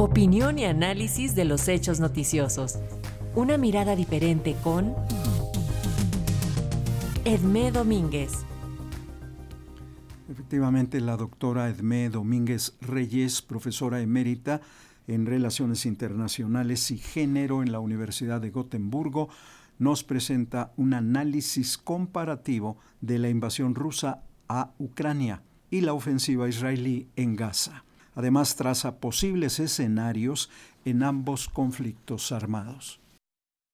Opinión y análisis de los hechos noticiosos. Una mirada diferente con Edmé Domínguez. Efectivamente, la doctora Edmé Domínguez Reyes, profesora emérita en Relaciones Internacionales y Género en la Universidad de Gotemburgo, nos presenta un análisis comparativo de la invasión rusa a Ucrania y la ofensiva israelí en Gaza. Además, traza posibles escenarios en ambos conflictos armados.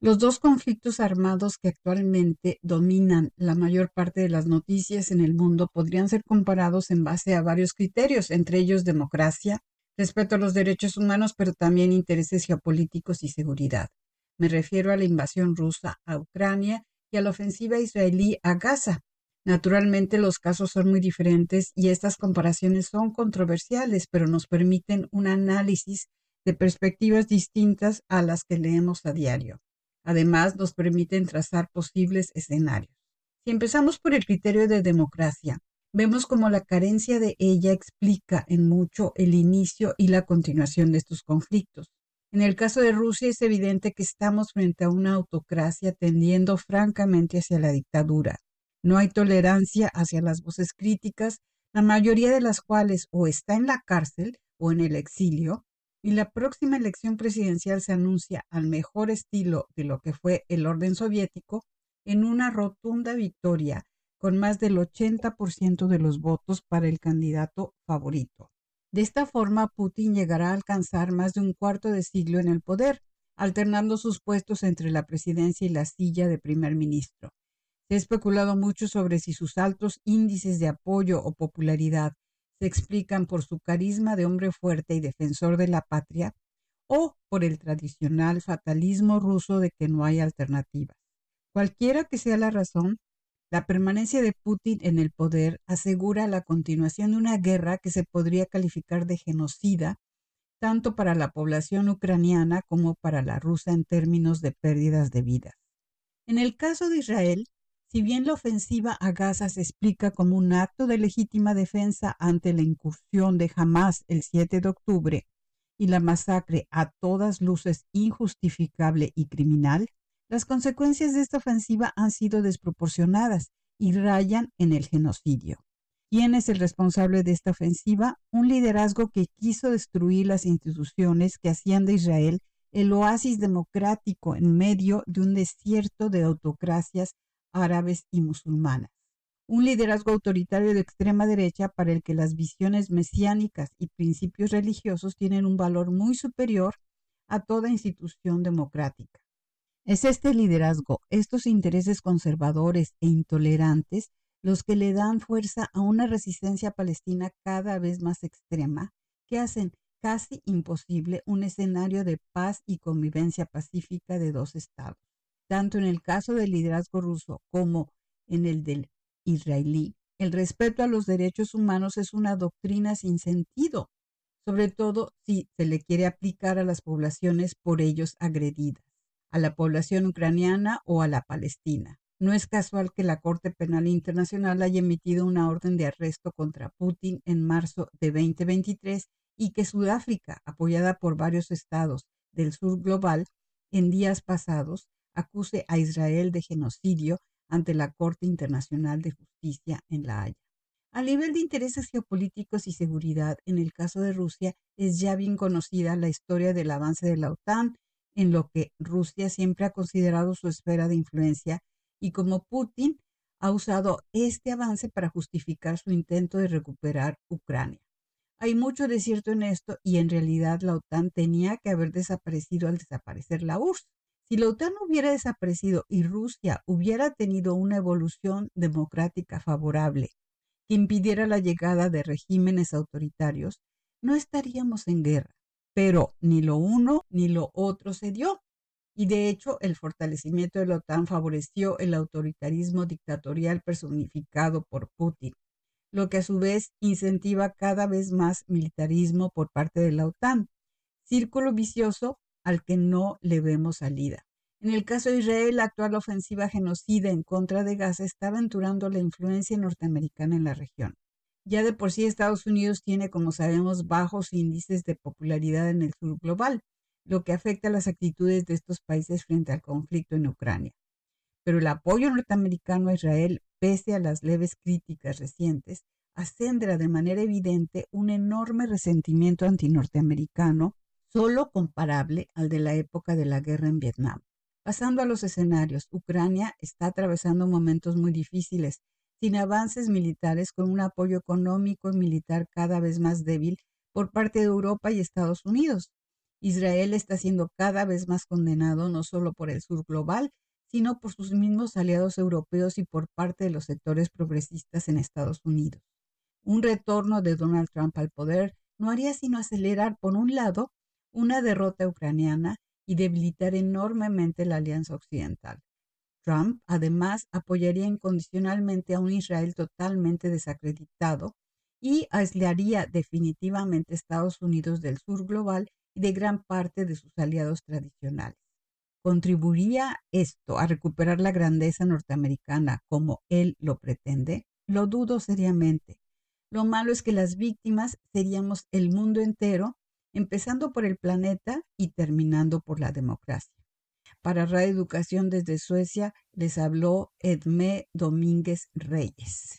Los dos conflictos armados que actualmente dominan la mayor parte de las noticias en el mundo podrían ser comparados en base a varios criterios, entre ellos democracia, respeto a los derechos humanos, pero también intereses geopolíticos y seguridad. Me refiero a la invasión rusa a Ucrania y a la ofensiva israelí a Gaza, Naturalmente los casos son muy diferentes y estas comparaciones son controversiales, pero nos permiten un análisis de perspectivas distintas a las que leemos a diario. Además, nos permiten trazar posibles escenarios. Si empezamos por el criterio de democracia, vemos como la carencia de ella explica en mucho el inicio y la continuación de estos conflictos. En el caso de Rusia es evidente que estamos frente a una autocracia tendiendo francamente hacia la dictadura. No hay tolerancia hacia las voces críticas, la mayoría de las cuales o está en la cárcel o en el exilio, y la próxima elección presidencial se anuncia al mejor estilo de lo que fue el orden soviético en una rotunda victoria con más del 80% de los votos para el candidato favorito. De esta forma, Putin llegará a alcanzar más de un cuarto de siglo en el poder, alternando sus puestos entre la presidencia y la silla de primer ministro. Se ha especulado mucho sobre si sus altos índices de apoyo o popularidad se explican por su carisma de hombre fuerte y defensor de la patria o por el tradicional fatalismo ruso de que no hay alternativas. Cualquiera que sea la razón, la permanencia de Putin en el poder asegura la continuación de una guerra que se podría calificar de genocida tanto para la población ucraniana como para la rusa en términos de pérdidas de vidas. En el caso de Israel, si bien la ofensiva a Gaza se explica como un acto de legítima defensa ante la incursión de Hamas el 7 de octubre y la masacre a todas luces injustificable y criminal, las consecuencias de esta ofensiva han sido desproporcionadas y rayan en el genocidio. ¿Quién es el responsable de esta ofensiva? Un liderazgo que quiso destruir las instituciones que hacían de Israel el oasis democrático en medio de un desierto de autocracias árabes y musulmanas. Un liderazgo autoritario de extrema derecha para el que las visiones mesiánicas y principios religiosos tienen un valor muy superior a toda institución democrática. Es este liderazgo, estos intereses conservadores e intolerantes, los que le dan fuerza a una resistencia palestina cada vez más extrema, que hacen casi imposible un escenario de paz y convivencia pacífica de dos estados tanto en el caso del liderazgo ruso como en el del israelí, el respeto a los derechos humanos es una doctrina sin sentido, sobre todo si se le quiere aplicar a las poblaciones por ellos agredidas, a la población ucraniana o a la palestina. No es casual que la Corte Penal Internacional haya emitido una orden de arresto contra Putin en marzo de 2023 y que Sudáfrica, apoyada por varios estados del sur global, en días pasados acuse a Israel de genocidio ante la Corte Internacional de Justicia en La Haya. A nivel de intereses geopolíticos y seguridad, en el caso de Rusia, es ya bien conocida la historia del avance de la OTAN, en lo que Rusia siempre ha considerado su esfera de influencia y como Putin ha usado este avance para justificar su intento de recuperar Ucrania. Hay mucho de cierto en esto y en realidad la OTAN tenía que haber desaparecido al desaparecer la URSS. Si la OTAN hubiera desaparecido y Rusia hubiera tenido una evolución democrática favorable que impidiera la llegada de regímenes autoritarios, no estaríamos en guerra. Pero ni lo uno ni lo otro se dio. Y de hecho, el fortalecimiento de la OTAN favoreció el autoritarismo dictatorial personificado por Putin, lo que a su vez incentiva cada vez más militarismo por parte de la OTAN. Círculo vicioso al que no le vemos salida. En el caso de Israel, la actual ofensiva genocida en contra de Gaza está aventurando la influencia norteamericana en la región. Ya de por sí Estados Unidos tiene, como sabemos, bajos índices de popularidad en el sur global, lo que afecta las actitudes de estos países frente al conflicto en Ucrania. Pero el apoyo norteamericano a Israel, pese a las leves críticas recientes, acendra de manera evidente un enorme resentimiento antinorteamericano, solo comparable al de la época de la guerra en Vietnam. Pasando a los escenarios, Ucrania está atravesando momentos muy difíciles, sin avances militares, con un apoyo económico y militar cada vez más débil por parte de Europa y Estados Unidos. Israel está siendo cada vez más condenado no solo por el sur global, sino por sus mismos aliados europeos y por parte de los sectores progresistas en Estados Unidos. Un retorno de Donald Trump al poder no haría sino acelerar, por un lado, una derrota ucraniana y debilitar enormemente la alianza occidental. Trump, además, apoyaría incondicionalmente a un Israel totalmente desacreditado y aislaría definitivamente a Estados Unidos del sur global y de gran parte de sus aliados tradicionales. ¿Contribuiría esto a recuperar la grandeza norteamericana como él lo pretende? Lo dudo seriamente. Lo malo es que las víctimas seríamos el mundo entero, empezando por el planeta y terminando por la democracia. Para Radio Educación desde Suecia les habló Edmé Domínguez Reyes.